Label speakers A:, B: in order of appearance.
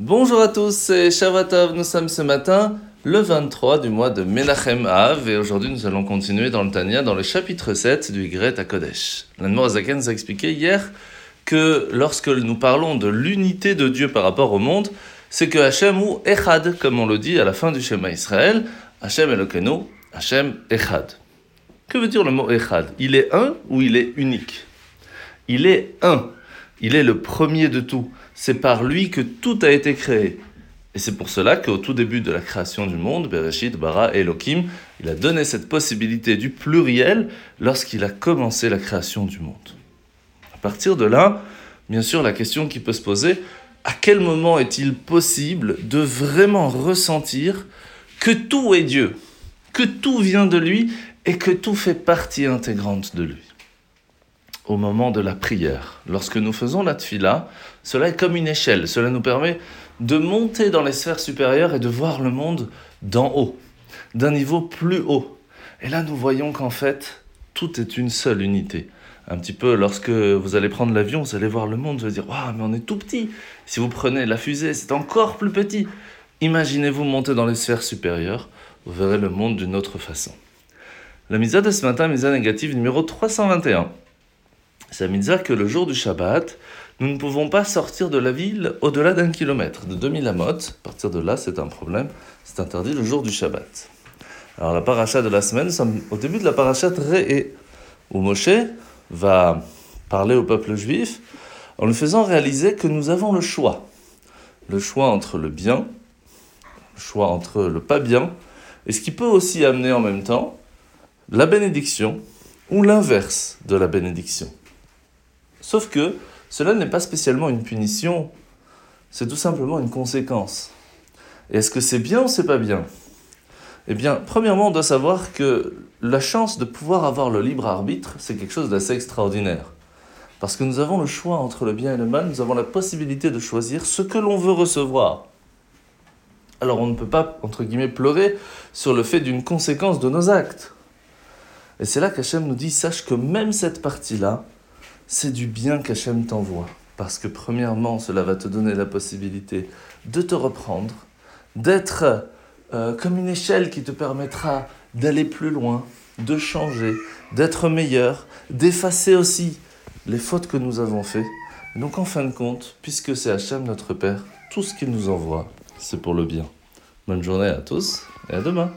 A: Bonjour à tous, c'est Shavatov. Nous sommes ce matin le 23 du mois de Menachem Av et aujourd'hui nous allons continuer dans le Tania dans le chapitre 7 du Yigret à Kodesh. L'Anmor Zaken nous a expliqué hier que lorsque nous parlons de l'unité de Dieu par rapport au monde, c'est que Hachem ou Echad, comme on le dit à la fin du schéma Israël, Hachem Elokeinu, Hachem Echad. Que veut dire le mot Echad? Il est un ou il est unique? Il est un. Il est le premier de tout. C'est par lui que tout a été créé. Et c'est pour cela qu'au tout début de la création du monde, Bereshit, Bara et Elohim, il a donné cette possibilité du pluriel lorsqu'il a commencé la création du monde. À partir de là, bien sûr, la question qui peut se poser, à quel moment est-il possible de vraiment ressentir que tout est Dieu, que tout vient de lui et que tout fait partie intégrante de lui? Au moment de la prière, lorsque nous faisons la tfila, cela est comme une échelle, cela nous permet de monter dans les sphères supérieures et de voir le monde d'en haut, d'un niveau plus haut. Et là, nous voyons qu'en fait, tout est une seule unité. Un petit peu, lorsque vous allez prendre l'avion, vous allez voir le monde, vous allez dire Waouh, mais on est tout petit Si vous prenez la fusée, c'est encore plus petit Imaginez-vous monter dans les sphères supérieures, vous verrez le monde d'une autre façon. La misa de ce matin, misa négative numéro 321. C'est la misa que le jour du Shabbat, nous ne pouvons pas sortir de la ville au-delà d'un kilomètre, de 2000 amot. À partir de là, c'est un problème. C'est interdit le jour du Shabbat. Alors, la paracha de la semaine, nous sommes au début de la paracha Re'e, où Moshe va parler au peuple juif en lui faisant réaliser que nous avons le choix. Le choix entre le bien, le choix entre le pas bien, et ce qui peut aussi amener en même temps la bénédiction ou l'inverse de la bénédiction. Sauf que cela n'est pas spécialement une punition, c'est tout simplement une conséquence. Est-ce que c'est bien ou c'est pas bien? Eh bien, premièrement, on doit savoir que la chance de pouvoir avoir le libre arbitre, c'est quelque chose d'assez extraordinaire. Parce que nous avons le choix entre le bien et le mal, nous avons la possibilité de choisir ce que l'on veut recevoir. Alors on ne peut pas, entre guillemets, pleurer sur le fait d'une conséquence de nos actes. Et c'est là qu'Hachem nous dit, sache que même cette partie-là, c'est du bien qu'Hachem t'envoie. Parce que premièrement, cela va te donner la possibilité de te reprendre, d'être euh, comme une échelle qui te permettra d'aller plus loin, de changer, d'être meilleur, d'effacer aussi les fautes que nous avons faites. Donc en fin de compte, puisque c'est Hachem notre Père, tout ce qu'il nous envoie, c'est pour le bien. Bonne journée à tous et à demain.